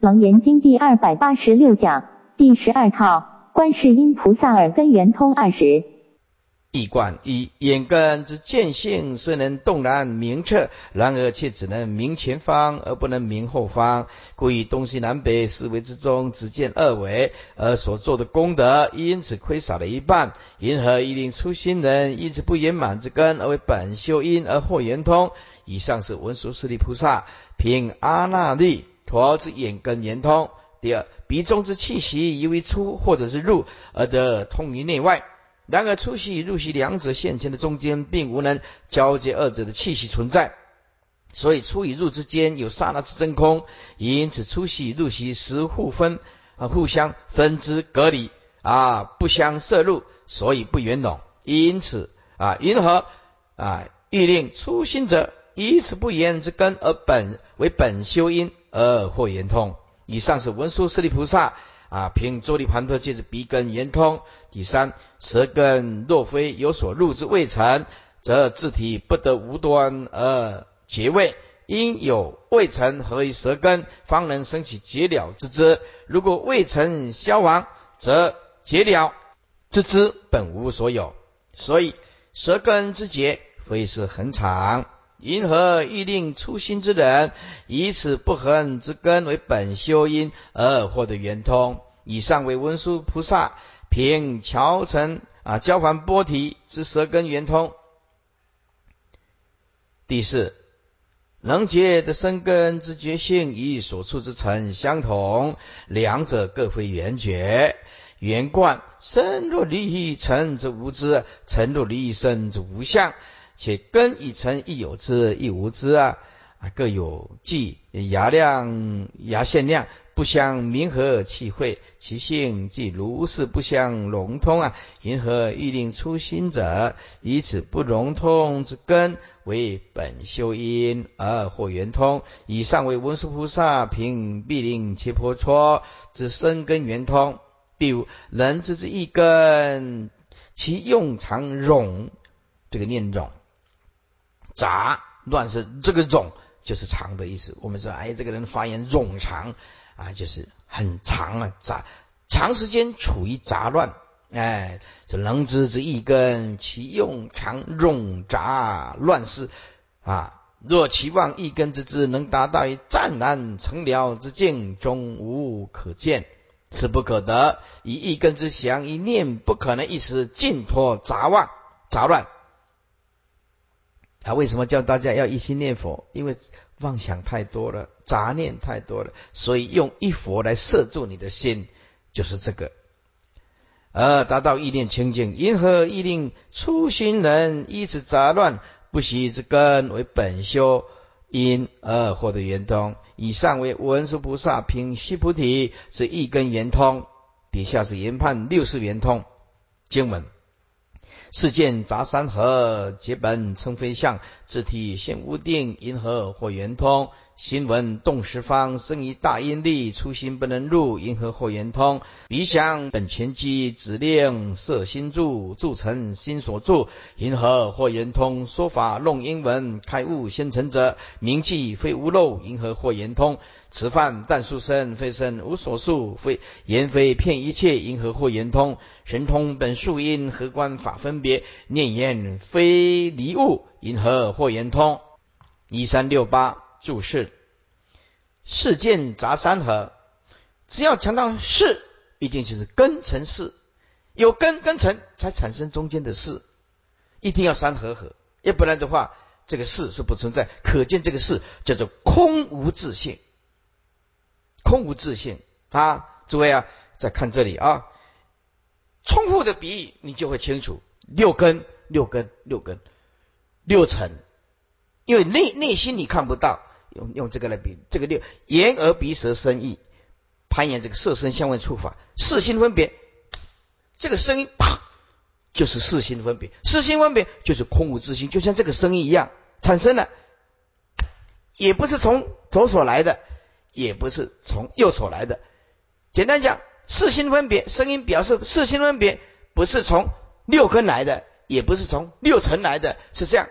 楞严经第二百八十六讲第十二套观世音菩萨耳根圆通二十。一观一眼根之见性虽能动然明彻，然而却只能明前方而不能明后方，故以东西南北四维之中只见二维，而所做的功德因此亏少了一半。因何一令初心人因此不圆满之根而为本修因而获圆通？以上是文殊师利菩萨凭阿那律陀之眼根圆通。第二，鼻中之气息由于出或者是入而得通于内外。然而出息与入息两者现前的中间，并无能交接二者的气息存在，所以出与入之间有刹那之真空，因此出息与入息时互分啊，互相分之隔离啊，不相摄入，所以不圆融。因此啊，因何啊，欲令初心者以此不言之根而本为本修因而获圆通。以上是文殊师利菩萨。啊，凭周利盘特借着鼻根圆通。第三，舌根若非有所入之未成，则自体不得无端而结位。因有未成，何以舌根方能生起结了之之？如果未成消亡，则结了之之本无所有。所以舌根之结非是恒常。因何欲令初心之人以此不恒之根为本修因而获得圆通？以上为文殊菩萨凭乔成啊交还波提之舌根圆通。第四，能觉的生根之觉性与所处之尘相同，两者各非圆觉。圆贯身若离尘则无知，尘若离身则无相。且根与尘亦有之亦无之啊，啊各有计牙量牙限量，不相明和气会，其性即如是不相融通啊。因何欲令初心者以此不融通之根为本修因而获圆通？以上为文殊菩萨凭必令切婆娑之生根圆通。第五，人之之一根，其用常冗，这个念冗。杂乱是这个冗就是长的意思。我们说，哎，这个人发言冗长啊，就是很长啊，杂长时间处于杂乱。哎，这能知之一根，其用常冗杂乱世啊。若期望一根之智能达到于湛然成了之境，终无可见，此不可得。以一根之祥，一念不可能一时尽脱杂乱杂乱。他为什么叫大家要一心念佛？因为妄想太多了，杂念太多了，所以用一佛来摄住你的心，就是这个，而达到意念清净。因何意令初心人依此杂乱不息之根为本修因而获得圆通？以上为文殊菩萨凭须菩提是一根圆通，底下是研判六世圆通经文。世见杂山河，结本称飞象，自体现无定，银河或圆通？心闻动十方，生于大阴力，初心不能入，银河或圆通？鼻想本全机，指令摄心住，住成心所住，银河或圆通？说法弄英文，开悟先成者，名记非无漏，银河或圆通？此饭但数生，非生无所数，非言非骗一切，银河或圆通？神通本数因，何观法分别？念言非离物，银河或圆通？一三六八。注释：世见杂三合，只要强调事，一定就是根成事，有根根成才产生中间的事，一定要三合合，要不然的话，这个事是不存在。可见这个事叫做空无自性，空无自性啊！诸位啊，再看这里啊，重复的比喻你就会清楚。六根，六根，六根，六尘，因为内内心你看不到。用用这个来比，这个六眼耳鼻舌身意攀岩这个色身相位触法四心分别，这个声音啪就是四心分别，四心分别就是空无自心，就像这个声音一样产生了，也不是从左手来的，也不是从右手来的。简单讲，四心分别声音表示四心分别不是从六根来的，也不是从六尘来的，是这样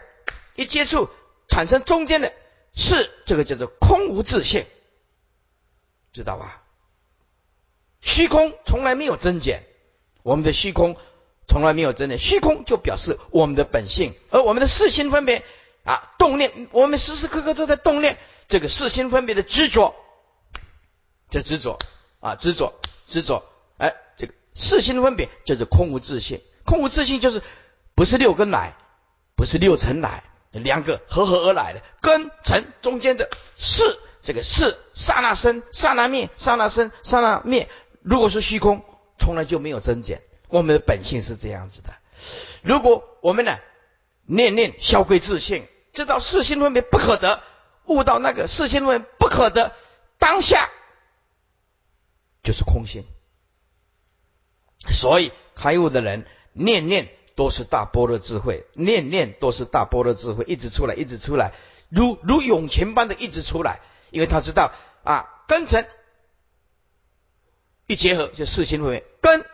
一接触产生中间的。是这个叫做空无自性，知道吧？虚空从来没有增减，我们的虚空从来没有增减，虚空就表示我们的本性，而我们的四心分别啊，动念，我们时时刻刻都在动念，这个四心分别的执着，这执着啊，执着，执着，哎，这个四心分别就是空无自性，空无自性就是不是六根来，不是六尘来，两个合合而来的根尘中间的四。这个是刹那生，刹那灭，刹那生，刹那灭。如果是虚空，从来就没有增减。我们的本性是这样子的。如果我们呢，念念消归自性，知道四心分别不可得，悟到那个四心分别不可得，当下就是空性。所以开悟的人，念念都是大波的智慧，念念都是大波的智慧，一直出来，一直出来，如如涌泉般的一直出来。因为他知道啊，根尘一结合就四心分别，根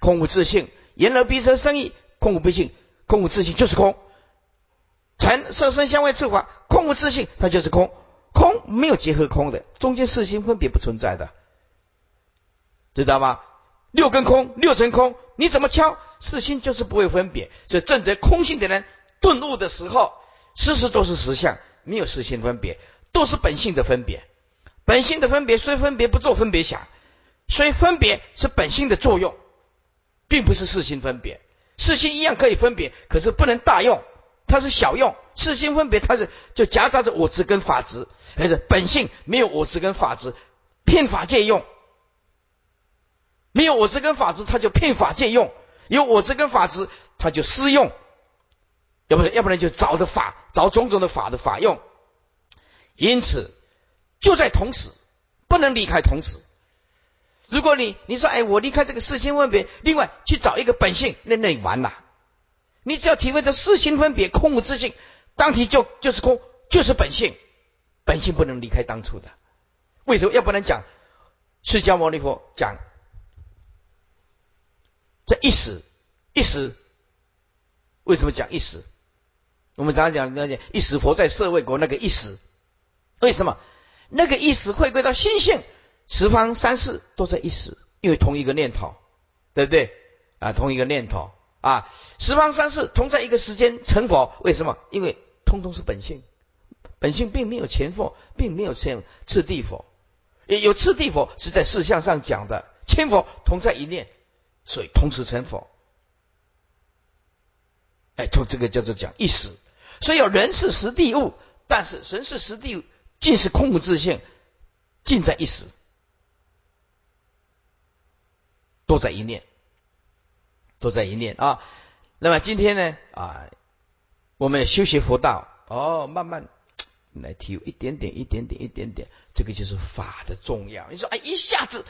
空无自性，言而鼻舌生意空无自性，空无自性就是空。尘色身香味触法空无自性，它就是空，空没有结合空的，中间四心分别不存在的，知道吗？六根空，六尘空，你怎么敲四心就是不会分别。所以证得空性的人顿悟的时候，时时都是实相，没有四心分别。都是本性的分别，本性的分别虽分别不做分别想，所以分别是本性的作用，并不是四心分别。四心一样可以分别，可是不能大用，它是小用。四心分别它是就夹杂着我执跟法执，还是本性没有我执跟法执，骗法借用。没有我执跟法执，他就骗法借用；有我执跟法执，他就私用。要不然，要不然就找的法，找种种的法的法用。因此，就在同时，不能离开同时。如果你你说，哎，我离开这个四心分别，另外去找一个本性，那那你完了。你只要体会到四心分别空无自性，当体就就是空，就是本性，本性不能离开当初的。为什么？要不然讲，释迦牟尼佛讲这一时一时，为什么讲一时？我们常常讲那些一时佛在社会国那个一时。为什么那个一时回归到心性，十方三世都在一时，因为同一个念头，对不对啊？同一个念头啊，十方三世同在一个时间成佛。为什么？因为通通是本性，本性并没有前佛，并没有前次第佛，也有次第佛是在事相上讲的，千佛同在一念，所以同时成佛。哎，从这个叫做讲一时，所以有人是实地物，但是神是实地。尽是空无自性，尽在一时，都在一念，都在一念啊。那么今天呢啊，我们修习佛道哦，慢慢来体会一点点、一点点、一点点，这个就是法的重要。你说哎，一下子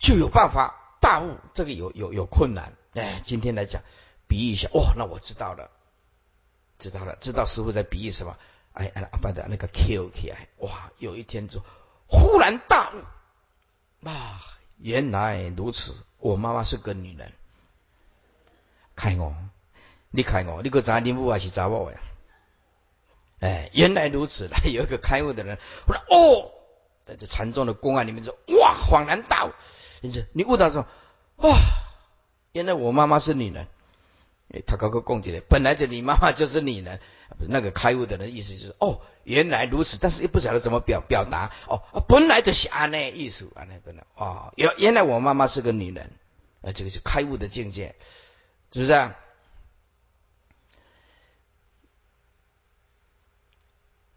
就有办法大悟，这个有有有困难。哎，今天来讲比喻一下，哦，那我知道了，知道了，知道师傅在比喻什么。哎，阿爸的那个 Q 起来，哇！有一天就忽然大悟啊，原来如此。我妈妈是个女人，开我，你开我，你个查你母还是查我呀？哎，原来如此。来 有一个开悟的人，我说哦，在这禅宗的公案里面说，哇，恍然大悟。你说你悟到说，哇，原来我妈妈是女人。哎，他刚刚供起来，本来就你妈妈就是女人，那个开悟的人意思就是哦，原来如此，但是又不晓得怎么表表达哦，本来就是安那意思，安那本来哦，原原来我妈妈是个女人，啊，这个是开悟的境界，是不是？啊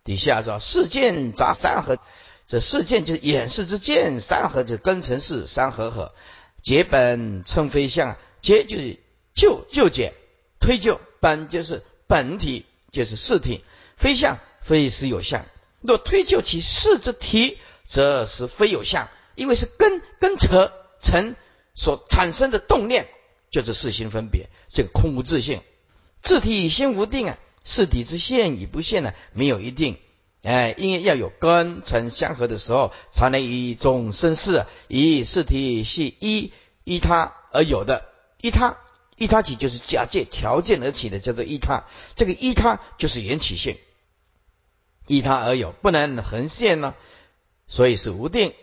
底下说世见杂三合，这四见就是眼视之见，三合就根尘是三合合，结本称非相，结就是就就解。推就本就是本体，就是事体，非相非实有相。若推就其事之体，则是非有相，因为是根根扯尘所产生的动念，就是四心分别，这个空无自性，自体心无定啊，事体之现与不现呢，没有一定。哎，因为要有根尘相合的时候，才能以众生事，以事体系依依他而有的，依他。依他起就是假借条件而起的，叫做依他。这个依他就是缘起性，依他而有，不能横现呢。所以是无定。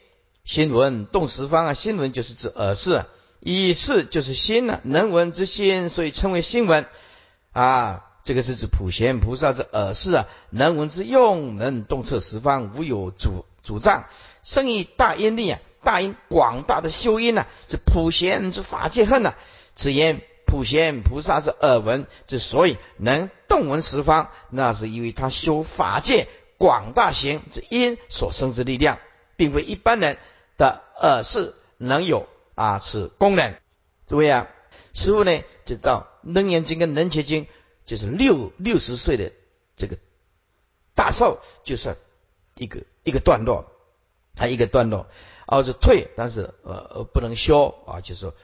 心闻动十方啊，心闻就是指耳识，意识就是心呢，能闻之心，所以称为心闻啊。这个是指普贤菩萨之耳识啊，能闻之用，能洞彻十方，无有阻阻障，生以大因力啊，大因广大的修因呐，是普贤之法界恨呐。此言普贤菩萨之耳闻之所以能动闻十方，那是因为他修法界广大行之因所生之力量，并非一般人。的耳识能有啊此功能，诸位啊，师傅呢就到《楞严经》跟《楞伽经》，就是六六十岁的这个大寿，就算一个一个段落，还一个段落，哦是退，但是呃呃不能休啊，就是说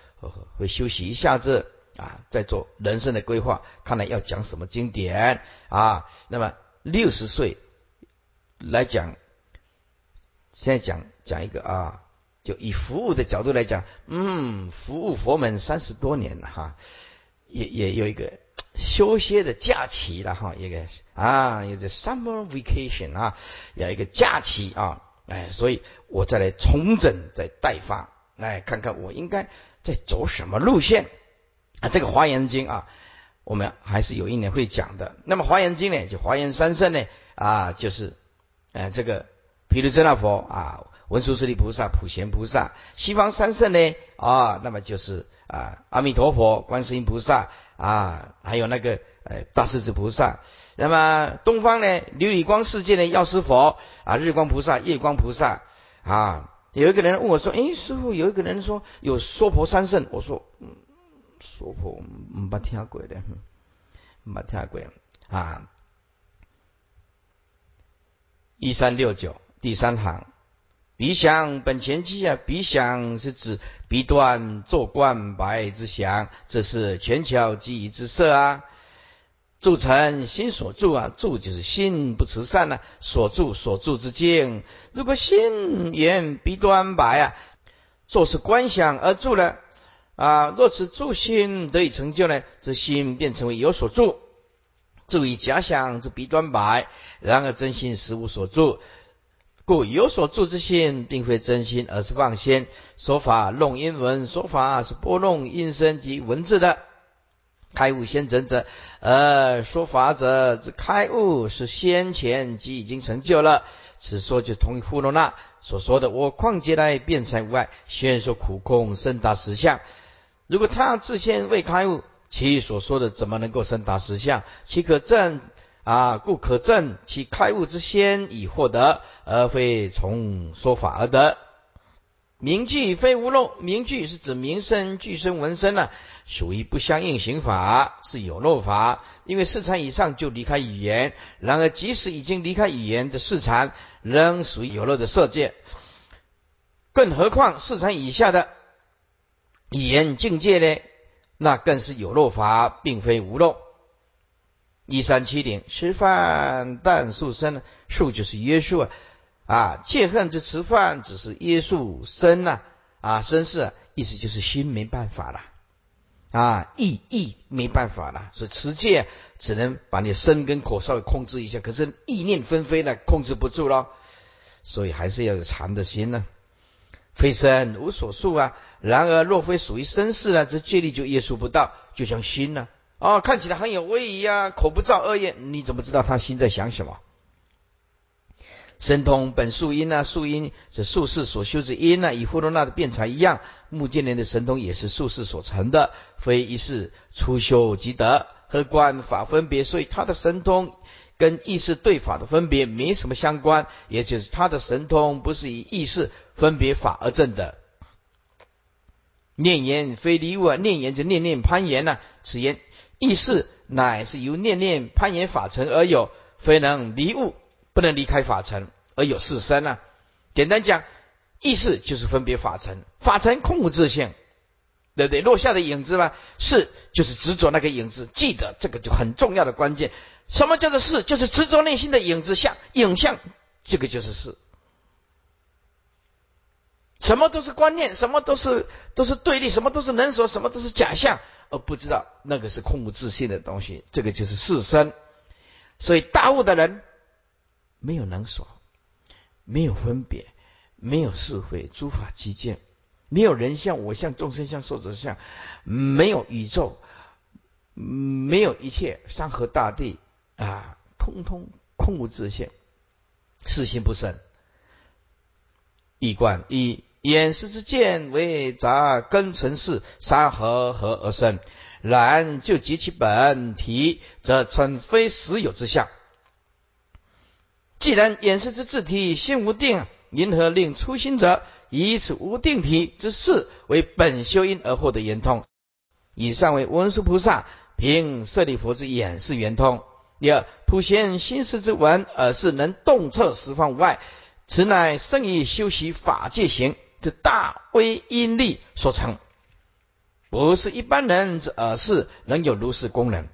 会休息一下子啊，再做人生的规划，看来要讲什么经典啊。那么六十岁来讲，现在讲讲一个啊。就以服务的角度来讲，嗯，服务佛门三十多年了哈，也也有一个休歇的假期了哈，一个啊，有个 summer vacation 啊，有一个假期啊，哎，所以我再来重整，再代发，来看看我应该在走什么路线啊？这个华严经啊，我们还是有一年会讲的。那么华严经呢，就华严三圣呢啊，就是呃这个毗卢遮那佛啊。文殊师利菩萨、普贤菩萨，西方三圣呢？啊，那么就是啊，阿弥陀佛、观世音菩萨啊，还有那个呃大势至菩萨。那么东方呢，琉璃光世界的药师佛啊，日光菩萨、夜光菩萨啊。有一个人问我说：“哎，师傅，有一个人说有娑婆三圣。”我说：“嗯，娑婆没听过的，没听过啊。”一三六九第三行。鼻想本前期啊，鼻想是指鼻端做冠白之想，这是全巧记忆之色啊。铸成心所住啊，住就是心不慈善呢，所住所住之境。如果心缘鼻端白啊，做是观想而住呢啊。若此住心得以成就呢，这心便成为有所住。注意假想之鼻端白，然而真心实无所住。故有所住之心，并非真心，而是妄心。说法弄音文，说法是拨弄音声及文字的。开悟先成者，而说法者之开悟是先前即已经成就了。此说就同于呼罗那所说的：“我况劫来辩才无碍，先说苦空深达实相。”如果他自先未开悟，其所说的怎么能够深达实相？岂可证？啊，故可证其开悟之先已获得，而非从说法而得。名句非无漏，名句是指名声、句声、闻声呢，属于不相应行法，是有漏法。因为四禅以上就离开语言，然而即使已经离开语言的四禅，仍属于有漏的色界。更何况四禅以下的语言境界呢？那更是有漏法，并非无漏。一三七零，吃饭但素生，素就是约束啊，啊，戒恨之吃饭只是约束身呐，啊，身是意思就是心没办法了，啊，意意没办法了，所以持戒只能把你身跟口稍微控制一下，可是意念纷飞呢，控制不住了，所以还是要有禅的心呢，非身无所束啊，然而若非属于身事呢，这戒律就约束不到，就像心呢。哦，看起来很有威仪呀，口不造恶业，你怎么知道他心在想什么？神通本树因啊，树因是术士所修之因啊，与呼罗那的辩才一样，目犍连的神通也是术士所成的，非一世初修即得。和观法分别，所以他的神通跟意识对法的分别没什么相关，也就是他的神通不是以意识分别法而证的。念言非离物，念言就念念攀岩呐，此言。意识乃是由念念攀岩法尘而有，非能离物，不能离开法尘而有四身啊。简单讲，意识就是分别法尘，法尘空无自性，对不对？落下的影子嘛，是就是执着那个影子，记得这个就很重要的关键。什么叫做是？就是执着内心的影子像影像，这个就是是。什么都是观念，什么都是都是对立，什么都是能所，什么都是假象。而不知道那个是空无自性的东西，这个就是四身。所以大悟的人没有能所，没有分别，没有是非，诸法即见，没有人相、我相、众生相、寿者相，没有宇宙，没有一切山河大地啊，通通空无自性，是心不生。一观一眼识之见为杂根尘世，山河合而生。然就及其本体，则称非实有之相。既然眼识之自体心无定，因何令初心者以此无定体之事为本修因而获得圆通？以上为文殊菩萨凭舍利弗之眼识圆通。第二，普贤心识之文，而是能洞彻十方无碍，此乃生以修习法界行这大威因力所成。不是一般人之耳是能有如是功能。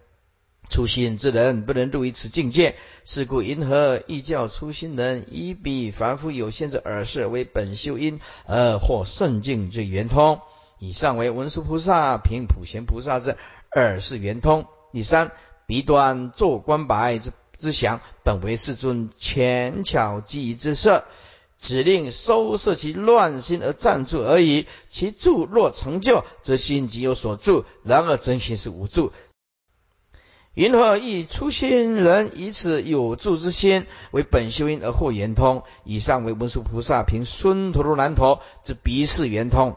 初心之人不能入于此境界，是故因何亦教初心人以彼凡夫有限之耳识为本修因而获圣境之圆通。以上为文殊菩萨凭普贤菩萨之耳识圆通。第三，彼端坐观白之之想，本为世尊浅巧机宜之色。只令收摄其乱心而暂住而已。其住若成就，则心即有所住；然而真心是无住。云何以初心人以此有住之心为本修因而获圆通？以上为文殊菩萨凭孙陀罗难陀之鼻视圆通。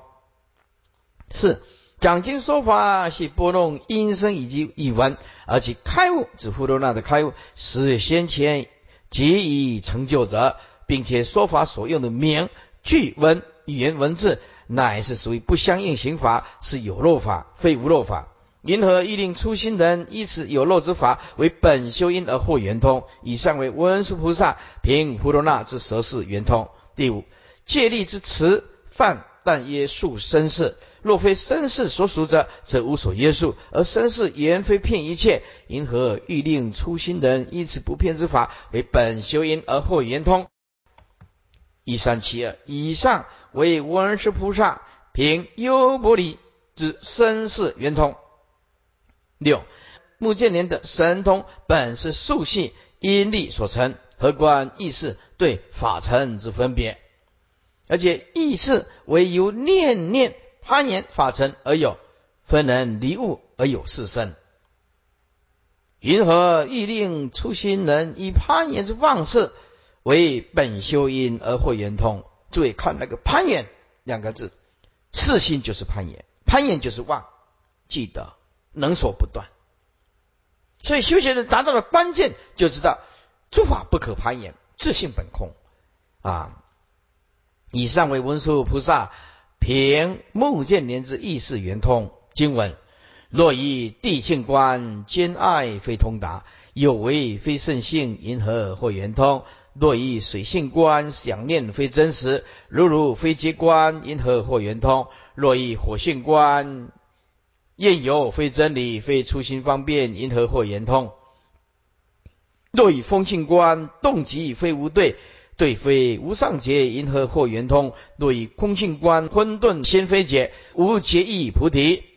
四讲经说法系拨弄音声以及语文，而其开悟指呼罗那的开悟，是先前即已成就者。并且说法所用的名句文语言文字，乃是属于不相应刑法，是有漏法，非无漏法。因何欲令初心人依此有漏之法为本修因而获圆通？以上为文殊菩萨凭菩罗那之舌事圆通。第五，戒律之词犯，但约束身世。若非身世所属者，则无所约束；而身世原非骗一切。因何欲令初心人依此不骗之法为本修因而获圆通？一三七二以上为文殊菩萨凭优婆离之身世圆通。六目犍连的神通本是数系因力所成，何关意识对法尘之分别？而且意识为由念念攀岩法尘而有，分能离物而有四身。云何欲令初心人以攀岩之方式？为本修因而获圆通。注意看那个攀岩两个字，次心就是攀岩，攀岩就是妄，记得能所不断。所以修行人达到了关键，就知道诸法不可攀岩，自性本空啊。以上为文殊菩萨凭目见莲之意识圆通经文。若以地性观兼爱非通达，有为非圣性，因何或圆通？若以水性观想念非真实，如如非结观，因何或圆通？若以火性观验有非真理，非初心方便，因何或圆通？若以风性观动极非无对，对非无上劫，因何或圆通？若以空性观混沌先非解，无结义菩提。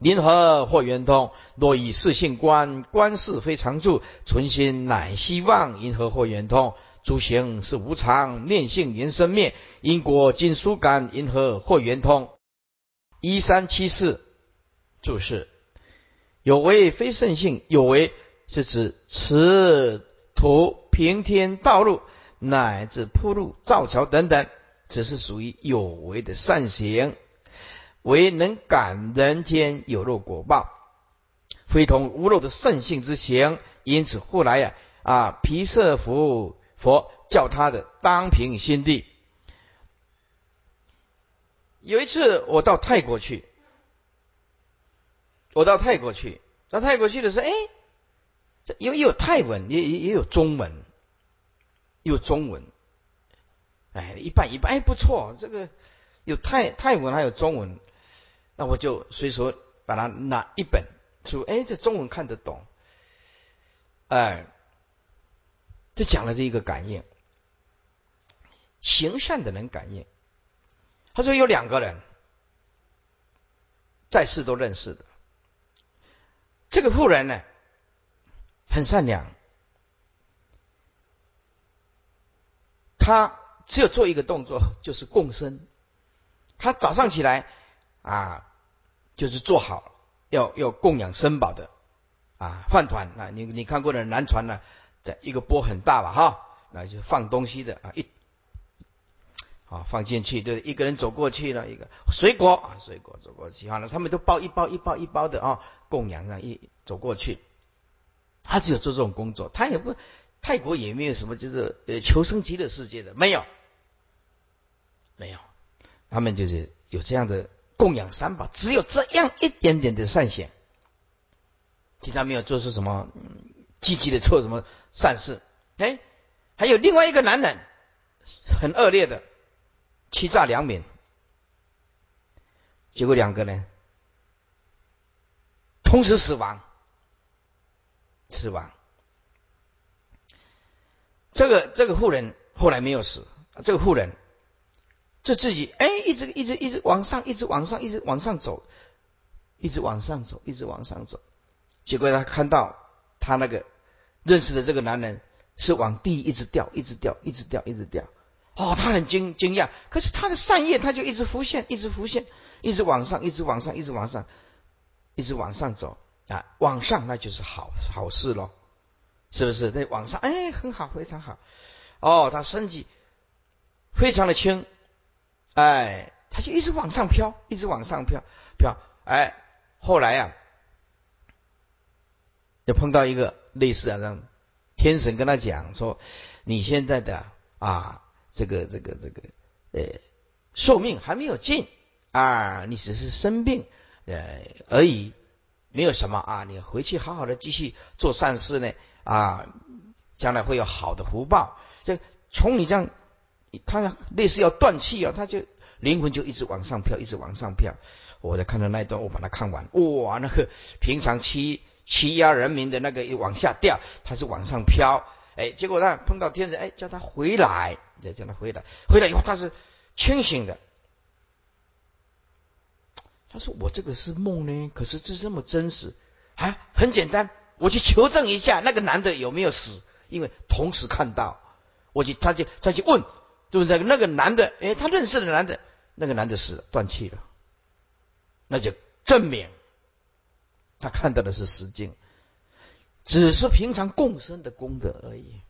因何或圆通？若以四性观，观事非常住，存心乃希望。银河或圆通？诸行是无常，念性缘生灭，因果尽疏感。因何或圆通？一三七四注释：有为非圣性，有为是指持土平天道路，乃至铺路造桥等等，只是属于有为的善行。为能感人天有肉果报，非同无肉的圣性之行。因此后来呀啊，毗舍佛佛叫他的当平心地。有一次我到泰国去，我到泰国去，到泰国去的时候，哎，这因为有泰文，也也也有中文，有中文，哎，一半一半，哎，不错，这个有泰泰文还有中文。那我就随手把它拿一本书，哎，这中文看得懂，哎，就讲了这一个感应，行善的人感应。他说有两个人，在世都认识的，这个妇人呢，很善良，他只有做一个动作，就是共生。他早上起来啊，就是做好要要供养生宝的啊饭团啊，你你看过的南传呢，在一个波很大吧哈，那就放东西的啊一啊放进去，对，一个人走过去了一个水果啊水果走过去，好了，他们都包一包一包一包的啊供养啊一走过去，他只有做这种工作，他也不泰国也没有什么就是呃求生极的世界的没有。没有，他们就是有这样的供养三宝，只有这样一点点的善行，其他没有做出什么积极的做什么善事。哎，还有另外一个男人，很恶劣的欺诈良民，结果两个人同时死亡，死亡。这个这个妇人后来没有死，这个妇人。这自己哎，一直一直一直往上，一直往上，一直往上走，一直往上走，一直往上走。结果他看到他那个认识的这个男人是往地一直掉，一直掉，一直掉，一直掉。哦，他很惊惊讶。可是他的善业他就一直浮现，一直浮现，一直往上，一直往上，一直往上，一直往上走啊！往上那就是好好事喽，是不是？在往上，哎，很好，非常好。哦，他身体非常的轻。哎，他就一直往上飘，一直往上飘，飘。哎，后来呀，就碰到一个类似啊，让天神跟他讲说：“你现在的啊，这个这个这个，呃，寿命还没有尽啊，你只是生病呃而已，没有什么啊，你回去好好的继续做善事呢啊，将来会有好的福报。就从你这样。”他类似要断气啊，他就灵魂就一直往上飘，一直往上飘。我在看到那一段，我把它看完。哇，那个平常欺欺压人民的那个往下掉，他是往上飘。哎，结果呢碰到天神，哎，叫他回来，再叫他回来。回来以后他是清醒的。他说：“我这个是梦呢，可是这这么真实啊？很简单，我去求证一下那个男的有没有死，因为同时看到，我去他就他去问。”对不对？那个男的，哎，他认识的男的，那个男的死了，断气了，那就证明他看到的是实境，只是平常共生的功德而已。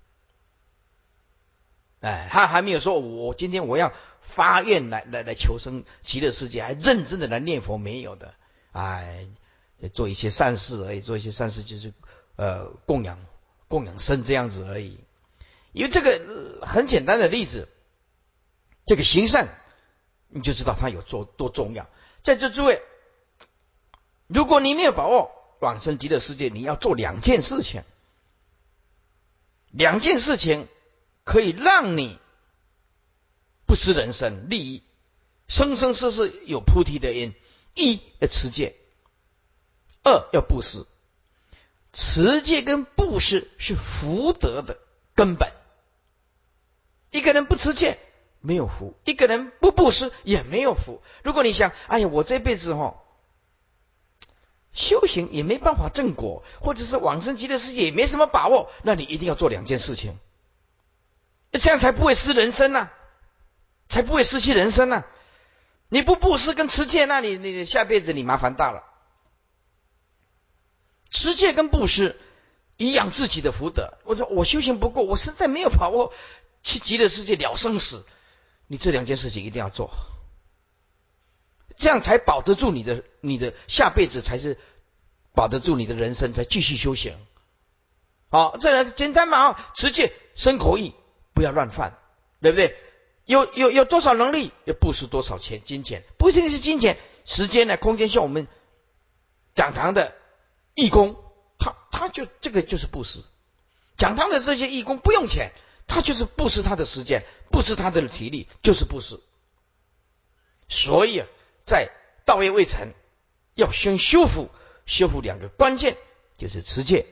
哎，他还没有说，我今天我要发愿来来来求生极乐世界，还认真的来念佛，没有的。哎，做一些善事而已，做一些善事就是呃供养供养生这样子而已。因为这个很简单的例子。这个行善，你就知道它有多多重要。在这诸位，如果你没有把握往生极乐世界，你要做两件事情，两件事情可以让你不失人生利益，生生世世有菩提的因。一要持戒，二要布施。持戒跟布施是福德的根本。一个人不持戒。没有福，一个人不布施也没有福。如果你想，哎呀，我这辈子哈修行也没办法正果，或者是往生极乐世界也没什么把握，那你一定要做两件事情，这样才不会失人生呐，才不会失去人生呐。你不布施跟持戒，那你你下辈子你麻烦大了。持戒跟布施以养自己的福德。我说我修行不够，我实在没有把握去极乐世界了生死。你这两件事情一定要做，这样才保得住你的你的下辈子，才是保得住你的人生，才继续修行。好，这样简单嘛啊，持戒、生口意，不要乱犯，对不对？有有有多少能力，要布施多少钱金钱，不仅仅是金钱，时间呢，空间，像我们讲堂的义工，他他就这个就是布施，讲堂的这些义工不用钱。他就是布施他的时间，布施他的体力，就是布施。所以啊，在道业未成，要先修复，修复两个关键，就是持戒，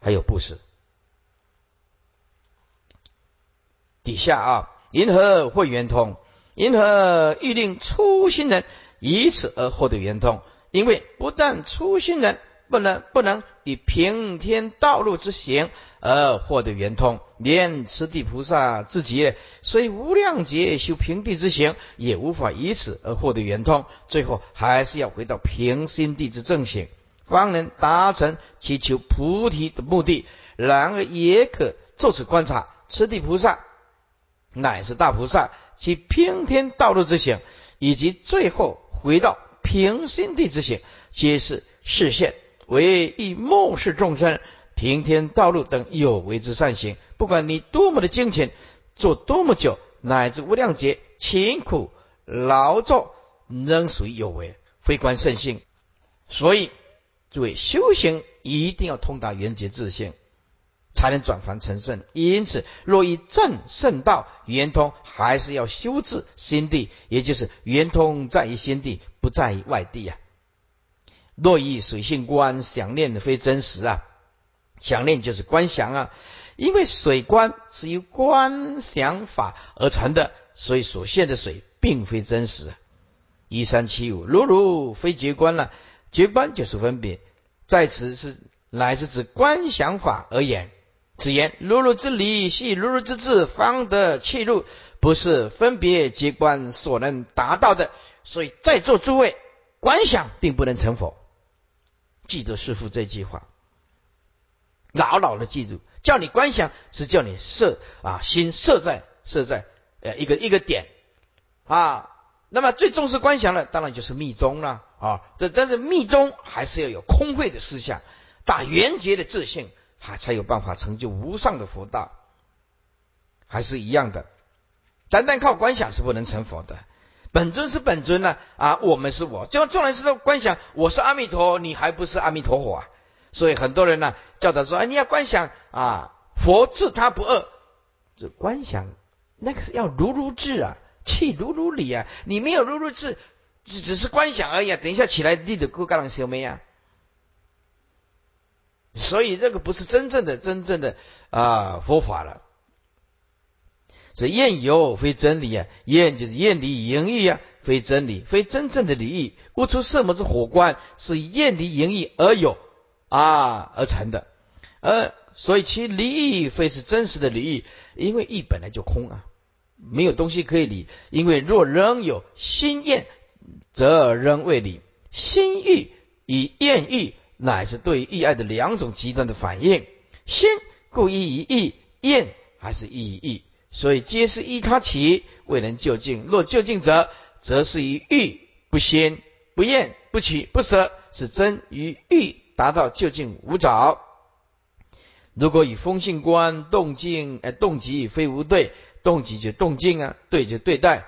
还有布施。底下啊，银河会圆通，银河欲令初心人以此而获得圆通，因为不但初心人不能不能以平天道路之行而获得圆通，连持地菩萨自己虽无量劫修平地之行，也无法以此而获得圆通。最后还是要回到平心地之正行，方能达成祈求菩提的目的。然而也可就此观察，持地菩萨乃是大菩萨，其平天道路之行，以及最后回到平心地之行，皆是视现。为以末世众生平天道路等有为之善行，不管你多么的精勤，做多么久，乃至无量劫勤苦劳作，仍属于有为，非观圣性。所以，诸位修行一定要通达圆觉自性，才能转凡成圣。因此，若以正圣道圆通，还是要修治心地，也就是圆通在于心地，不在于外地啊。若以水性观想念的非真实啊，想念就是观想啊，因为水观是由观想法而成的，所以所现的水并非真实。一三七五，如如非觉观了，觉观就是分别，在此是乃是指观想法而言。此言如如之理系如如之智方得切入，不是分别觉观所能达到的。所以在座诸位，观想并不能成佛。记得师父这句话，牢牢的记住。叫你观想是叫你设啊心设在设在呃一个一个点啊。那么最重视观想的，当然就是密宗了啊。这但是密宗还是要有空慧的思想，大圆觉的自信，还才有办法成就无上的佛道。还是一样的，单单靠观想是不能成佛的。本尊是本尊呢啊，我们是我，就众人是在观想，我是阿弥陀，你还不是阿弥陀佛啊？所以很多人呢教导说，哎，你要观想啊，佛自他不二，这观想那个是要如如智啊，气如如理啊，你没有如如智，只只是观想而已啊。等一下起来，立的孤干啷修没呀？所以这个不是真正的真正的啊佛法了。这厌有非真理啊，厌就是厌离淫欲啊，非真理，非真正的理义。悟出色魔之火观，是厌离淫欲而有啊而成的。呃，所以其离义非是真实的离义，因为义本来就空啊，没有东西可以理。因为若仍有心厌，则仍未理。心欲与厌欲，乃是对欲爱的两种极端的反应。心故意于意，厌还是意于意。所以皆是依他起，未能就近。若就近者，则是以欲不先不厌不取不舍，是真与欲达到就近无着。如果以风性观动静，哎，动机非无对，动机就动静啊，对就对待。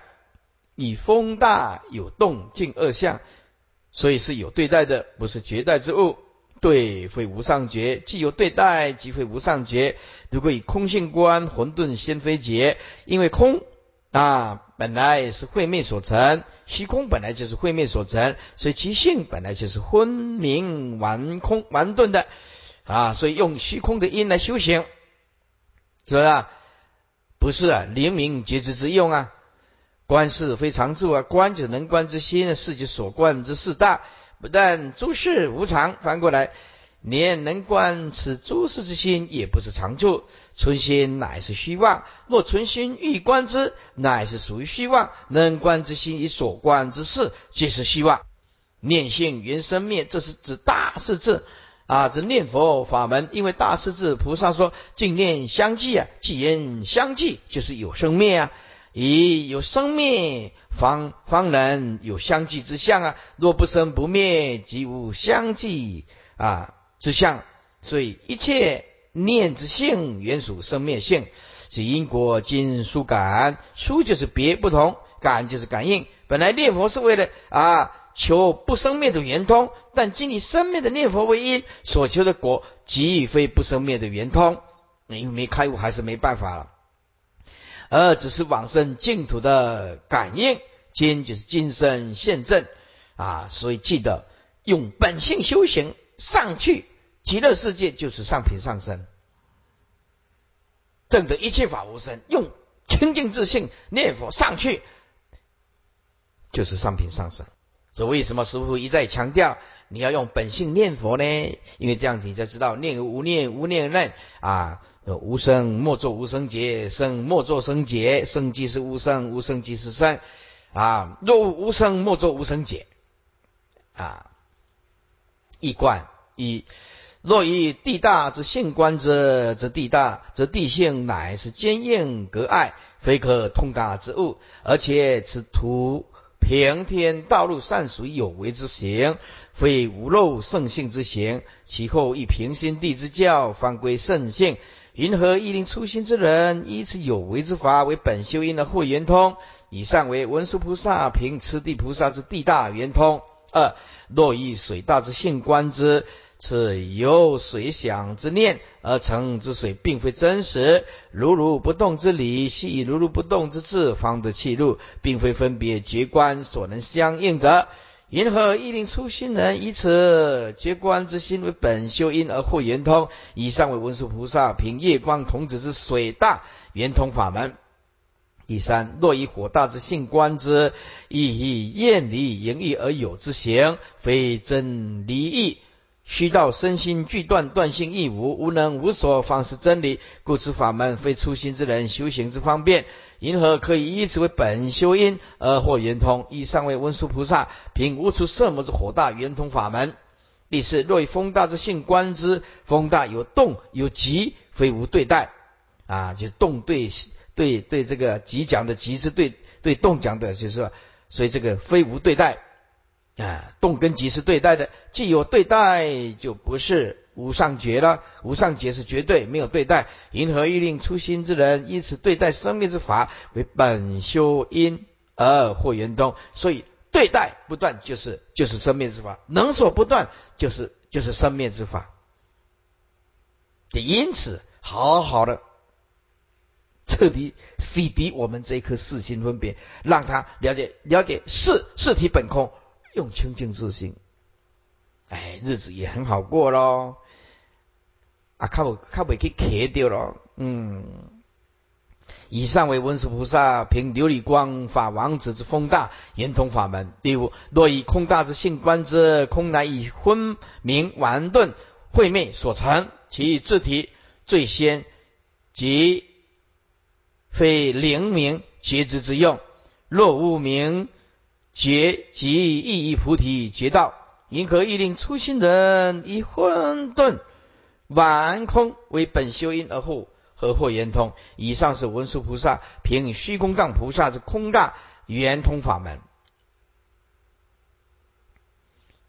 以风大有动静二相，所以是有对待的，不是绝代之物。对非无上觉，既有对待，即非无上觉。如果以空性观，混沌先非觉，因为空啊本来是慧灭所成，虚空本来就是慧灭所成，所以其性本来就是昏明顽空顽钝的啊，所以用虚空的因来修行，是不是？不是啊，灵明觉知之用啊。观是非常住啊，观就能观之心，事就所观之事大。不但诸事无常，翻过来，连能观此诸事之心也不是常住。存心乃是虚妄，若存心欲观之，乃是属于虚妄。能观之心与所观之事，皆是虚妄。念性缘生灭，这是指大势至啊，指念佛法门。因为大势至菩萨说，净念相继啊，既言相继，就是有生灭啊。以有生灭，方方能有相继之相啊！若不生不灭，即无相继啊之相。所以一切念之性，原属生灭性，是因果今殊感。殊就是别不同，感就是感应。本来念佛是为了啊求不生灭的圆通，但今你生灭的念佛为因，所求的果即非不生灭的圆通。因为没开悟，还是没办法了。而只是往生净土的感应，今就是今生现证啊！所以记得用本性修行上去极乐世界，就是上品上身，证得一切法无生。用清净自信念佛上去，就是上品上身。所以为什么师傅一再强调你要用本性念佛呢？因为这样子你才知道念无念，无念念啊，无生莫作无生劫，生莫作生劫，生即是无生，无生即是生啊。若无生莫作无生劫啊。一观一，若以地大之性观之，则地大则地性乃是坚硬隔碍，非可通达之物，而且此图。平天道路善属有为之行，非无漏圣性之行。其后以平心地之教，方归圣性。云何一令初心之人，依此有为之法为本修因而获圆通？以上为文殊菩萨凭持地菩萨之地大圆通。二若以水大之性观之。此由水想之念而成之水，并非真实。如如不动之理，系以如如不动之智方得气入，并非分别觉观所能相应者。云何一令初心人以此觉观之心为本修因而获圆通？以上为文殊菩萨凭夜光童子之水大圆通法门。第三，若以火大之性观之，亦以厌离盈溢而有之行，非真离异。虚道身心俱断，断性亦无，无能无所，方是真理。故此法门非初心之人修行之方便。银河可以以此为本修因而获圆通？以上为文殊菩萨凭无出色魔之火大圆通法门。第四，若以风大之性观之，风大有动有急，非无对待啊，就动对对对这个急讲的急是对对动讲的，就是说，所以这个非无对待。啊，动跟即是对待的，既有对待，就不是无上觉了。无上觉是绝对没有对待。银河欲令初心之人，因此对待生命之法为本修因而获圆通。所以对待不断就是就是生命之法，能所不断就是就是生灭之法。因此，好好的彻底洗涤我们这一颗四心分别，让他了解了解四四体本空。用清净自心，哎，日子也很好过喽。啊，靠靠不去磕掉了。嗯，以上为文殊菩萨凭琉璃光法王子之风大圆通法门。第五，若以空大之性观之，空乃以昏明顽钝晦昧所成，其自体最先即非灵明觉知之用。若无明。觉即意义菩提觉道，因何欲令初心人以混沌顽空为本修因而后何或圆通？以上是文殊菩萨凭虚空藏菩萨之空大圆通法门。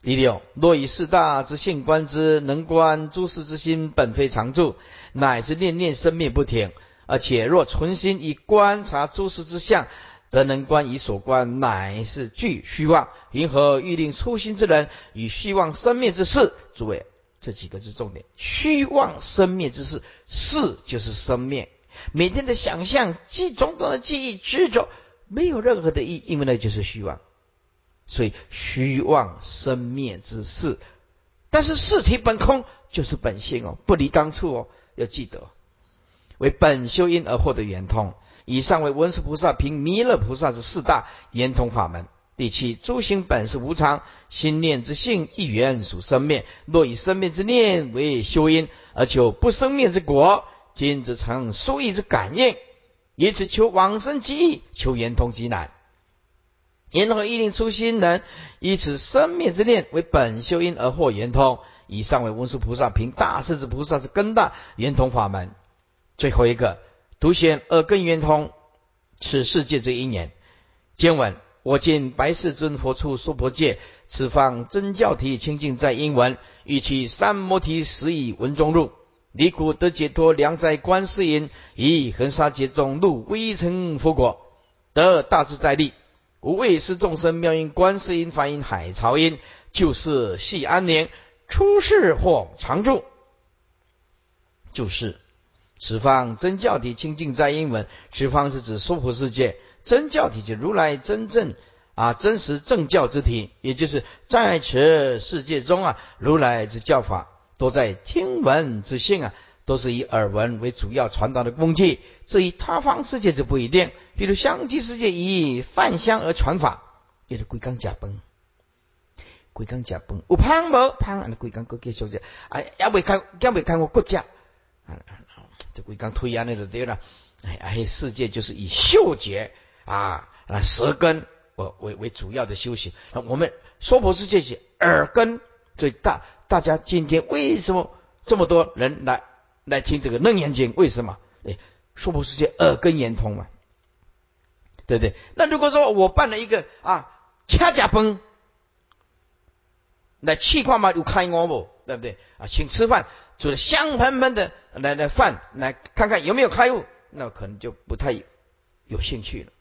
第六，若以四大之性观之，能观诸事之心本非常住，乃是念念生灭不停；而且若存心以观察诸事之相。则能观以所观，乃是具虚妄。云何欲令初心之人与虚妄生灭之事？诸位，这几个是重点。虚妄生灭之事，事就是生灭。每天的想象、记种种的记忆、执着，没有任何的意义，因为那就是虚妄。所以虚妄生灭之事，但是事体本空，就是本性哦，不离当处哦，要记得为本修因而获得圆通。以上为文殊菩萨凭弥勒菩萨之四大圆通法门。第七，诸行本是无常，心念之性一元属生灭。若以生灭之念为修因，而求不生灭之果，今则成殊异之感应，以此求往生极易，求圆通极难。因何一令初心人以此生灭之念为本修因而获圆通？以上为文殊菩萨凭大势至菩萨之根大圆通法门。最后一个。独显二根圆通，此世界之因缘。经文：我见白世尊佛处娑婆界，此方真教体清净在英文，欲取三摩提实以文中入，离苦得解脱，良在观世音，以恒沙劫中入微尘佛果，得大自在力。无畏是众生妙音观世音梵音海潮音，就是系安宁，出世或常住，就是。此方真教体清净在英文，此方是指娑婆世界真教体，就如来真正啊真实正教之体，也就是在此世界中啊，如来之教法都在听闻之性啊，都是以耳闻为主要传达的工具。至于他方世界就不一定，比如香积世界以梵香而传法，也是归刚假崩规工食饭，有胖无胖，安尼规工搁继续食，啊，也未看，也未看我搁食，啊，这规工推安尼就对了。哎，哎，世界就是以嗅觉啊，啊，舌根为为为主要的修行。那我们娑婆世界是耳根最大。大家今天为什么这么多人来来听这个楞严经？为什么？哎，娑婆世界耳根圆通嘛，对不对？那如果说我办了一个啊，恰恰崩来气化嘛，有开我不？对不对？啊，请吃饭，煮的香喷喷的来来饭，来看看有没有开悟。那可能就不太有兴趣了。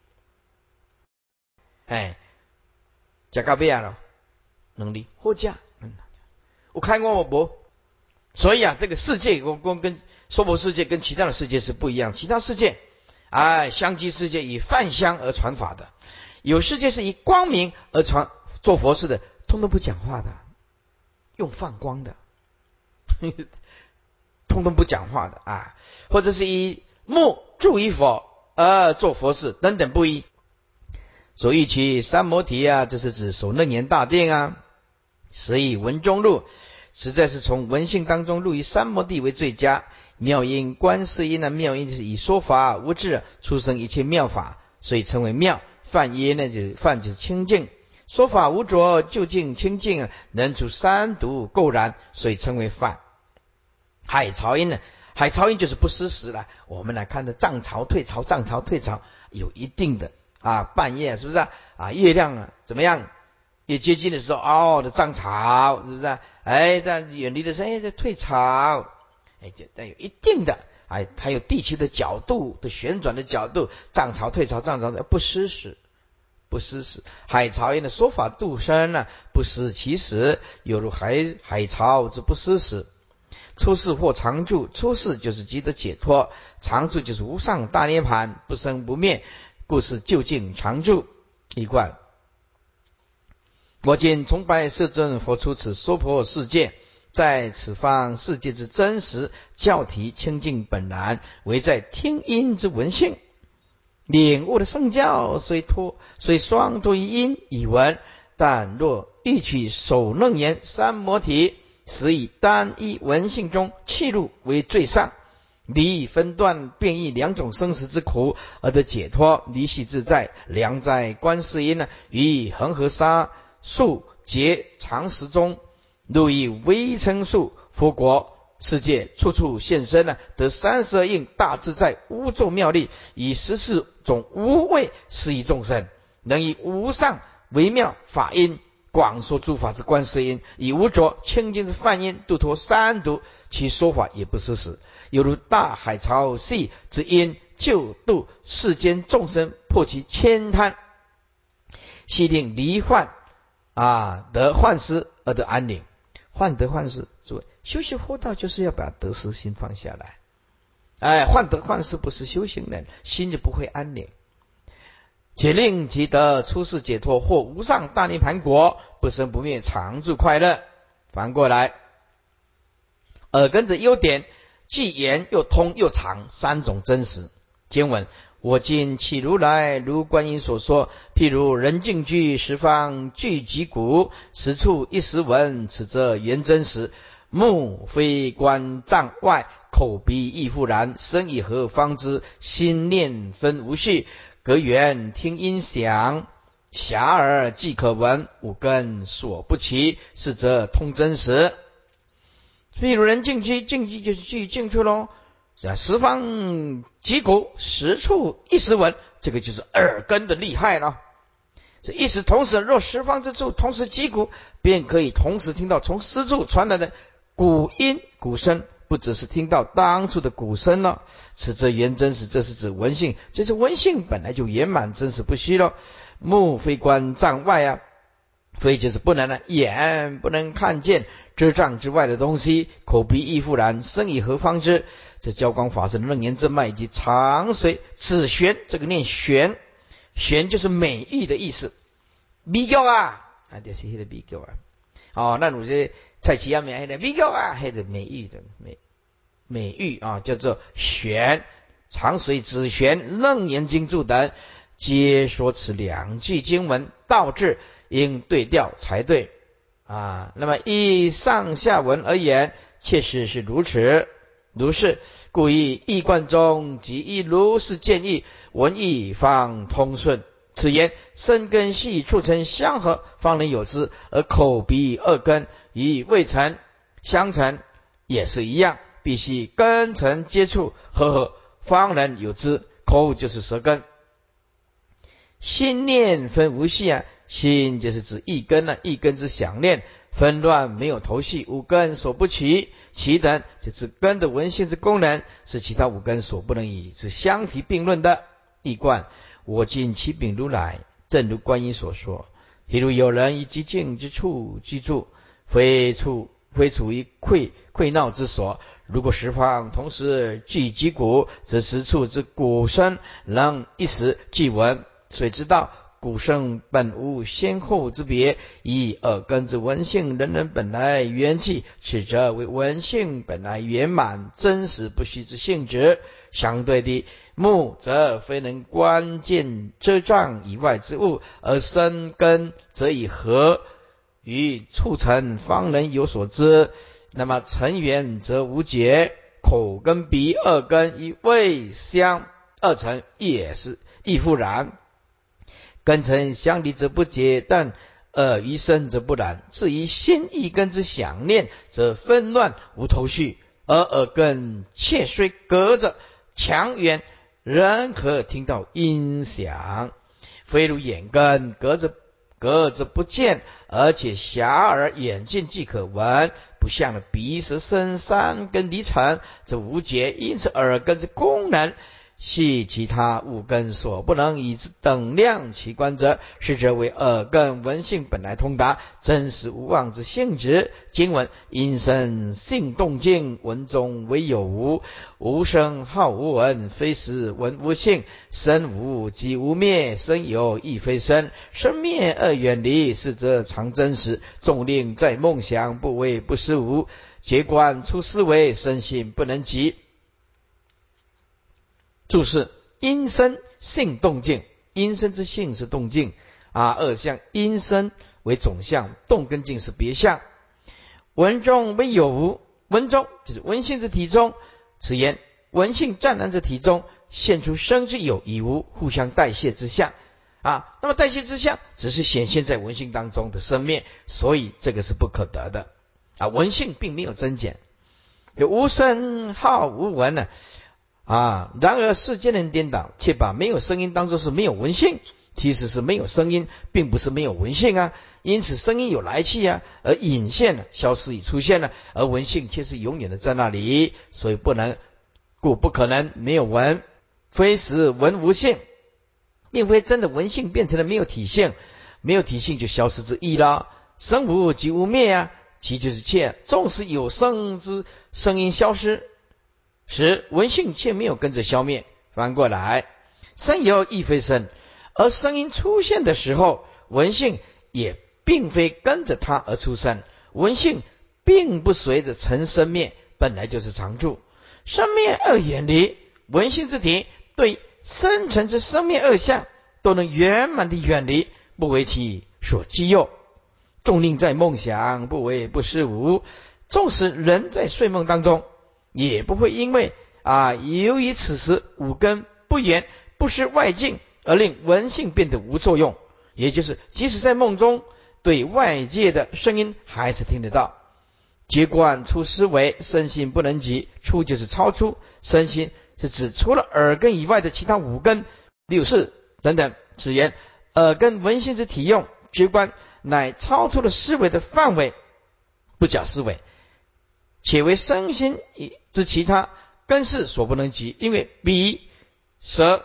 哎，加咖啡啊了，能力或加，嗯，我看过我不，所以啊，这个世界我跟跟娑婆世界跟其他的世界是不一样。其他世界，哎，香积世界以泛香而传法的，有世界是以光明而传做佛事的，通通不讲话的，用放光的，通通不讲话的啊，或者是以。目注于佛而做佛事等等不一，所以其三摩提啊，这是指守楞严大殿啊。所以文中录实在是从文性当中入于三摩地为最佳。妙音观世音的妙音就是以说法无智出生一切妙法，所以称为妙。梵音呢就是梵就是清净，说法无着究竟清净，能除三毒垢然，所以称为梵。海潮音呢？海潮音就是不失时了。我们来看的涨潮退潮，涨潮退潮有一定的啊，半夜是不是啊？啊，月亮怎么样？越接近的时候，哦，的涨潮是不是？哎，在远离的时候，哎，在退潮，哎，就带有一定的，哎，还有地球的角度的旋转的角度，涨潮退潮，涨潮的不失时，不失时。海潮音的说法度深呢，不失其时，犹如海海潮之不失时。出世或常住，出世就是即得解脱，常住就是无上大涅盘，不生不灭，故是究竟常住一贯。我今崇拜世尊佛出此娑婆世界，在此方世界之真实教体清净本然，唯在听音之闻性，领悟的圣教虽托虽双多于音以闻，但若欲取首楞严三摩提。实以单一文性中气入为最上，离分段变异两种生死之苦而得解脱，离系自在，良在观世音呢？于恒河沙数劫常识中，入以微尘数佛国世界，处处现身呢，得三十二应大自在无咒妙力，以十四种无畏施以众生，能以无上微妙法音。广说诸法之观世音，以无着清净之梵音度脱三毒，其说法也不失实，犹如大海潮汐之音，救度世间众生，破其千滩，悉令离患啊，得患失而得安宁。患得患失，诸位修习佛道就是要把得失心放下来。哎，患得患失不是修行人，心就不会安宁。且令其得出世解脱，或无上大涅盘国，不生不灭，常住快乐。反过来，耳根的优点，既圆又通又长，三种真实。经文：我今起如来，如观音所说，譬如人静居，十方聚集鼓，十处一时闻，此则圆真实。目非观障外，口鼻亦复然，身以何方知？心念分无序。隔远听音响，遐而即可闻。五根所不齐，是则通真实。譬如人进去，进去就是去静处喽。十方击鼓，十处一时闻，这个就是耳根的厉害了。这一时同时，若十方之处同时击鼓，便可以同时听到从十处传来的鼓音、鼓声。不只是听到当初的鼓声了，此则原真实，这是指文性，这是文性本来就圆满真实不虚了。目非观障外啊，非就是不能了，眼不能看见遮障之外的东西，口鼻亦复然，身以何方知？这教光法师楞严正脉以及长随此玄，这个念玄，玄就是美玉的意思，美叫啊，啊就是那个美叫啊，哦，那有些。蔡奇亚美的美玉啊，还是美玉的美美玉啊，叫做玄长水紫玄楞严经注等，皆说此两句经文道志应对调才对啊。那么以上下文而言，确实是如此，如是。故以义贯中即以如是建议，文义方通顺。此言生根系促成相合，方能有之；而口鼻二根与未成相成，也是一样，必须根尘接触合合，方能有之。口就是舌根，心念分无系啊，心就是指一根呢，一根之想念。纷乱没有头绪，五根所不齐，其等就是根的文性之功能，是其他五根所不能与之相提并论的。一贯我今其禀如来，正如观音所说。譬如有人以极静之处居住，非处非处于溃溃闹之所。如果十方同时聚集鼓，则十处之鼓声能一时即闻，谁知道？古声本无先后之别，以耳根之文性，人人本来元气，此则为文性本来圆满真实不虚之性质。相对的，目则非能观见遮障以外之物，而生根则以合与促成，方能有所知。那么成缘则无解，口跟鼻二根与味香二成也是亦复然。根尘相离则不解，但耳于身则不然。至于心一根之想念，则纷乱无头绪；而耳根切虽隔着强远，仍可听到音响，非如眼根隔着隔着不见，而且狭而眼近即可闻，不像鼻舌身三根离尘，则无解。因此耳根之功能。系其他五根所不能以之等量其观者，是则为耳根闻性本来通达，真实无妄之性质。经文因声性动静，闻中唯有无，无声好无闻，非实闻无性，生无即无灭，生有亦非生，生灭二远离，是则常真实。众令在梦想，不为不思无，结观出思维，身心不能及。注释：阴身性动静，阴身之性是动静啊。二相阴身为总相，动跟静是别相。文中未有无，文中就是文性之体中。此言文性湛然之体中现出生之有与无互相代谢之相啊。那么代谢之相只是显现在文性当中的生灭，所以这个是不可得的啊。文性并没有增减，有无声好无闻呢。啊然而世间人颠倒，却把没有声音当作是没有文性，其实是没有声音，并不是没有文性啊。因此声音有来气啊，而隐现了、消失已出现了，而文性却是永远的在那里，所以不能，故不可能没有文，非实文无性，并非真的文性变成了没有体性，没有体性就消失之意了。生无即无灭啊，其就是切，纵使有声之声音消失。时文性却没有跟着消灭，翻过来，声有亦非声，而声音出现的时候，文性也并非跟着它而出生，文性并不随着成生灭，本来就是常住，生灭二远离，文性之体对生成之生灭二相都能圆满的远离，不为其所激诱。众令在梦想，不为不是无，纵使人在睡梦当中。也不会因为啊，由于此时五根不圆，不失外境，而令闻性变得无作用。也就是，即使在梦中，对外界的声音还是听得到。结观出思维，身心不能及。出就是超出，身心是指除了耳根以外的其他五根、六识等等。此言耳根闻性之体用，觉观乃超出了思维的范围，不假思维。且为身心之其他根是所不能及，因为鼻、舌、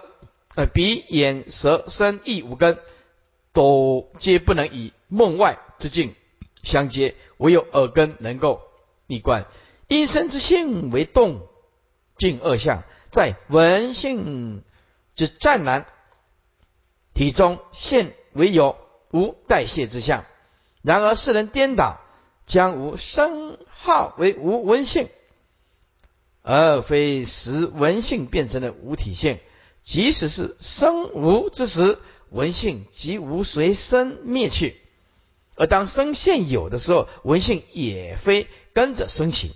呃鼻、眼、舌、身、意五根都皆不能以梦外之境相接，唯有耳根能够逆观。因身之性为动静二相，在闻性之湛然体中现为有无代谢之相。然而世人颠倒。将无生号为无文性，而非实文性变成了无体性。即使是生无之时，文性即无随生灭去。而当生现有的时候，文性也非跟着升起。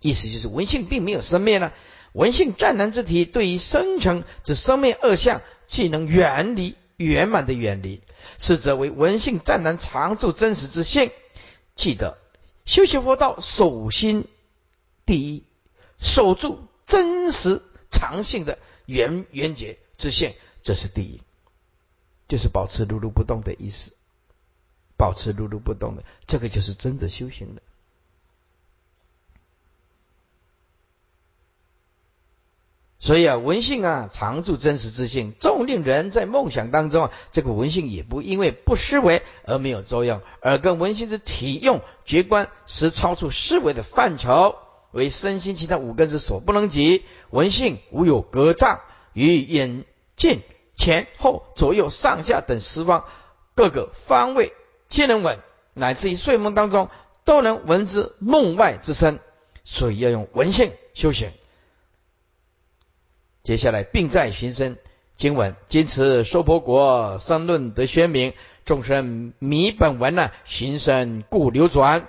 意思就是文性并没有生灭呢。文性湛然之体，对于生成之生灭二相，既能远离圆满的远离，是则为文性湛然常住真实之性。记得修习佛道，守心第一，守住真实常性的圆圆觉之性，这是第一，就是保持如如不动的意思。保持如如不动的，这个就是真的修行了。所以啊，文性啊，常住真实之性，纵令人在梦想当中啊，这个文性也不因为不思维而没有作用，而跟文性之体用觉观实超出思维的范畴，为身心其他五根之所不能及。文性无有隔障，与眼见前后左右上下等十方各个方位皆能闻，乃至于睡梦当中都能闻之梦外之声。所以要用文性修行。接下来，病在寻声经文，今此娑婆国三论得宣明，众生迷本文呢，寻声故流转。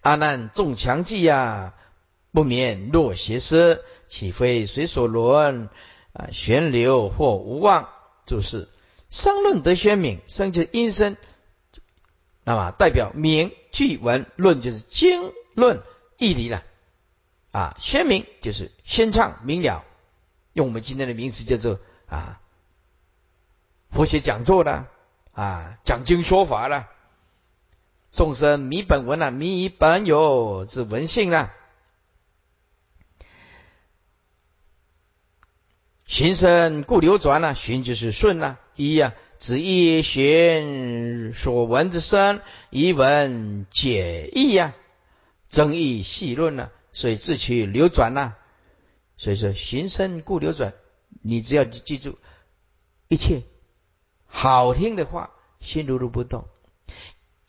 阿难众强记呀，不免落邪思，岂非随所轮啊？旋流或无望，就是生论得宣明，生就音声，那么代表明句文论就是经论义理了啊，宣明就是宣畅明了。用我们今天的名词叫做啊，佛学讲座的啊，讲经说法了。众生迷本文啊，迷本有之文性啊。行生故流转啊，循就是顺啊。一啊，子一循所闻之声，一闻解义呀，争议细论呢，所以自取流转呐。所以说，行深故流转。你只要记住，一切好听的话，心如如不动；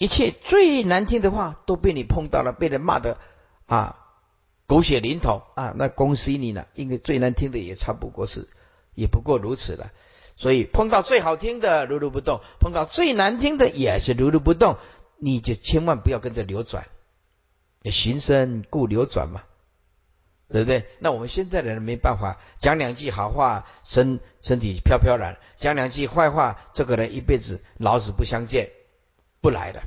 一切最难听的话，都被你碰到了，被人骂的啊，狗血淋头啊！那恭喜你了，因为最难听的也差不过是，也不过如此了。所以碰到最好听的如如不动，碰到最难听的也是如如不动，你就千万不要跟着流转。行深故流转嘛。对不对？那我们现在的人没办法讲两句好话，身身体飘飘然；讲两句坏话，这个人一辈子老死不相见，不来了，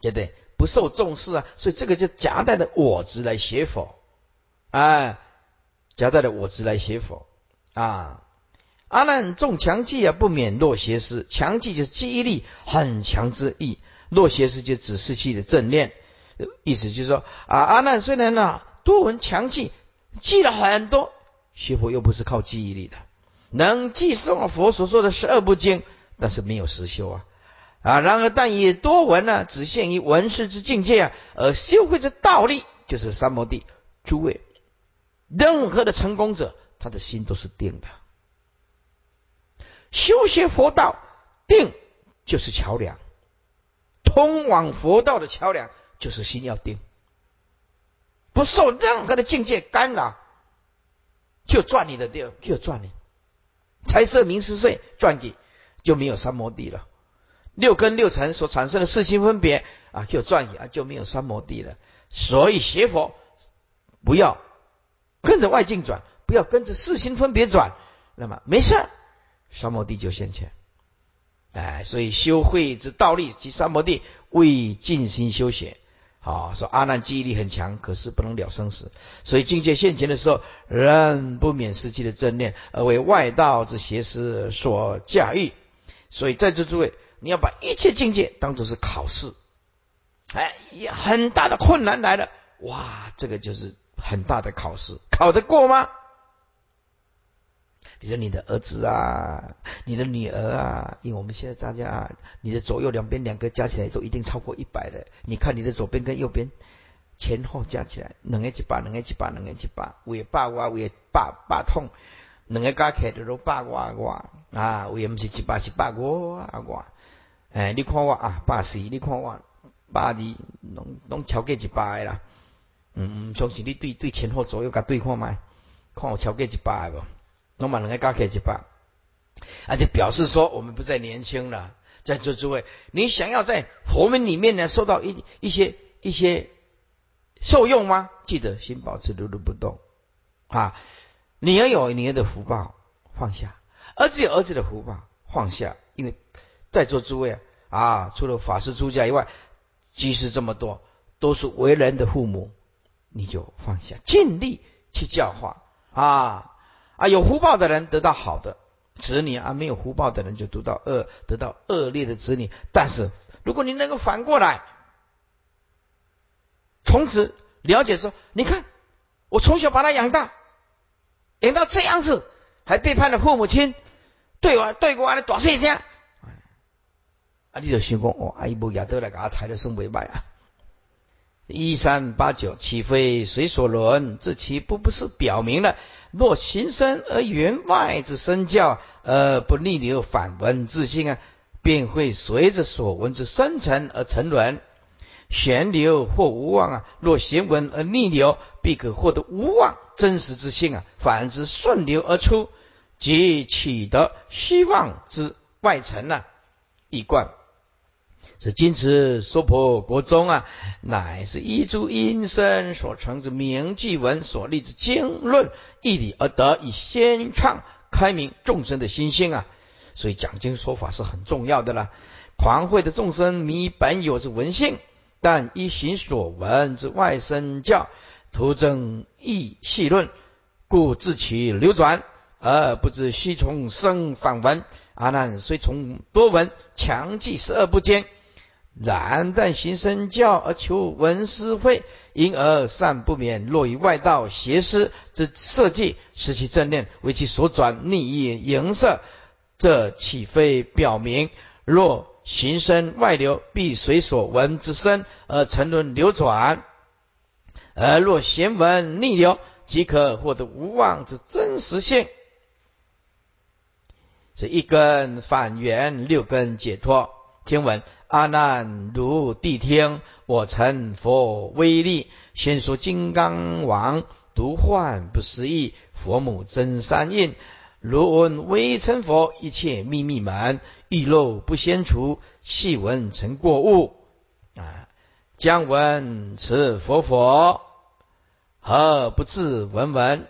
对不对？不受重视啊！所以这个就夹带的我执来写佛，啊，夹带的我执来写佛啊！阿难重强记啊，不免落邪思。强记就是记忆力很强之意，落邪思就指示器的正念，意思就是说啊，阿难虽然呢。多闻强记，记了很多。学佛又不是靠记忆力的，能记诵佛所说的十二部经，但是没有实修啊啊！然而，但以多闻呢，只限于闻识之境界啊，而修会之道力，就是三摩地。诸位，任何的成功者，他的心都是定的。修学佛道，定就是桥梁，通往佛道的桥梁就是心要定。不受任何的境界干扰，就赚你的地，就赚你财色名食睡赚你，就没有三摩地了。六根六尘所产生的四心分别啊，就赚你啊，就没有三摩地了。所以学佛不要跟着外境转，不要跟着四心分别转，那么没事，三摩地就现前。哎，所以修慧之道力及三摩地为静心修学。好说阿难记忆力很强，可是不能了生死，所以境界现前的时候，仍不免失去的正念，而为外道之邪思所驾驭。所以在座诸位，你要把一切境界当做是考试，哎，很大的困难来了，哇，这个就是很大的考试，考得过吗？比如你的儿子啊，你的女儿啊，因为我们现在大家，你的左右两边两个加起来都一定超过一百的。你看你的左边跟右边前后加起来，两个一百，两个一百，两个一百，为百外为百百痛，两个加起来都百外外啊，为唔是一百是百外外。哎，你看我啊，八十，你看我八二，拢拢超过一百啦。嗯，相信你对对前后左右甲对看卖，看我超过一百无？我嘛两个加起来一百，而且表示说我们不再年轻了。在座诸位，你想要在佛门里面呢受到一一些一些受用吗？记得心保持如如不动啊！你要有你的福报放下，儿子有儿子的福报放下，因为在座诸位啊啊，除了法师出家以外，即使这么多都是为人的父母，你就放下，尽力去教化啊啊！有福报的人得到好的。子女啊，没有福报的人就得到恶，得到恶劣的子女。但是，如果你能够反过来，从此了解说，你看我从小把他养大，养到这样子，还背叛了父母亲，对我对我的大事情，啊，你就想讲哦，阿姨不也都来给他抬了送尾拜啊？一三八九，岂非随所轮？这岂不不是表明了？若行身而员外之身教，而不逆流反闻自性啊，便会随着所闻之生成而沉沦，玄流或无望啊。若行闻而逆流，必可获得无望真实之性啊。反之顺流而出，即取得希望之外层啊，一贯。是今此娑婆国中啊，乃是依诸因身所成之名句文所立之经论义理而得以先畅开明众生的心性啊，所以讲经说法是很重要的啦。狂慧的众生迷本有之文性，但依行所闻之外身教，徒增义细论，故自其流转而不知须从生反闻。阿难虽从多闻强记十二不坚。然但行身教而求闻思会，因而善不免落于外道邪师之设计，使其正念为其所转逆意营色，这岂非表明若行身外流，必随所闻之身而沉沦流转；而若贤闻逆流，即可获得无妄之真实性。这一根反缘，六根解脱。听闻阿难如谛听，我成佛威力，先说金刚王独幻不思议，佛母真三印。如闻微成佛一切秘密门，欲漏不先除，细闻成过物。啊，将闻此佛佛，何不自闻闻？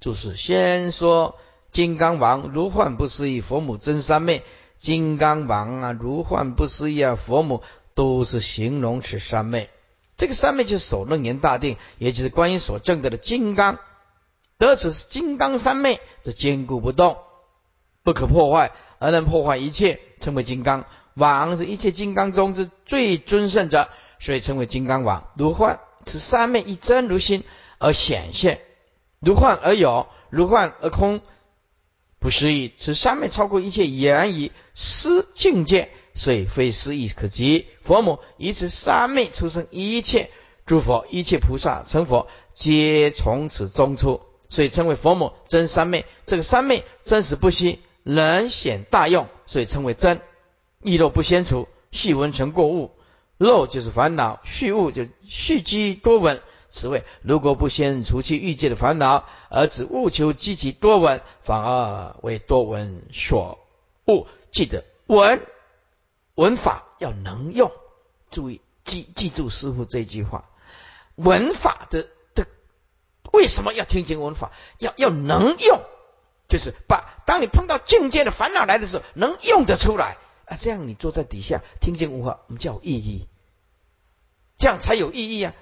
就是先说金刚王如幻不思议，佛母真三昧。金刚王啊，如幻不思议啊，佛母都是形容此三昧。这个三昧就是首楞严大定，也就是观音所证得的金刚。得此是金刚三昧，这坚固不动，不可破坏，而能破坏一切，称为金刚王。是一切金刚中之最尊胜者，所以称为金刚王。如幻，此三昧一真如心而显现，如幻而有，如幻而空。不思议，此三昧超过一切言语思境界，所以非思议可及。佛母以此三昧出生一切诸佛，一切菩萨成佛，皆从此中出，所以称为佛母真三昧。这个三昧真实不虚，能显大用，所以称为真。意若不先除，细闻成过物。漏就是烦恼，续物就续积多闻。此谓如果不先除去欲界的烦恼，而只务求积极多闻，反而为多闻所误。记得闻闻法要能用，注意记记住师傅这句话。闻法的的为什么要听经闻法？要要能用，就是把当你碰到境界的烦恼来的时候，能用得出来啊。这样你坐在底下听经闻法，我们叫有意义，这样才有意义啊。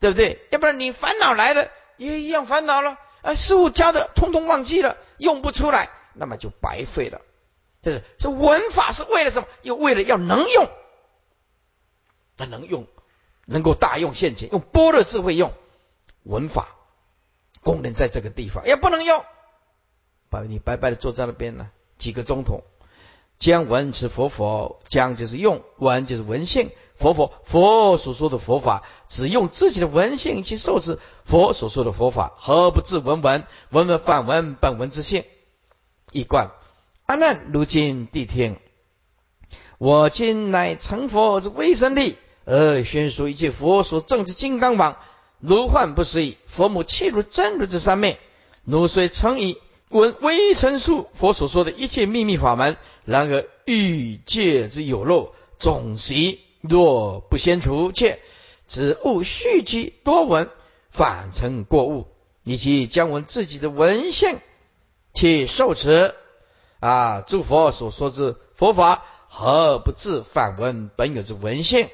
对不对？要不然你烦恼来了也一样烦恼了。啊，师傅教的通通忘记了，用不出来，那么就白费了。就是这文法是为了什么？又为了要能用，它能用，能够大用现前，用般若智慧用文法功能在这个地方，也不能用，把你白白的坐在那边呢，几个钟头。将文持佛佛，将就是用文就是文性。佛佛佛所说的佛法，只用自己的文性去受持佛所说的佛法，何不自闻闻闻闻反闻本文之性？一贯阿难，如今谛听，我今乃成佛之威神力，而宣说一切佛所证之金刚王，如幻不思议。佛母契入真如之三昧，奴虽成矣，闻微尘数佛所说的一切秘密法门，然而欲界之有漏总习，若不先除，却只勿蓄积多闻，反成过误，以及将闻自己的文献，且受持啊，诸佛所说之佛法，何不自反闻本有之文献？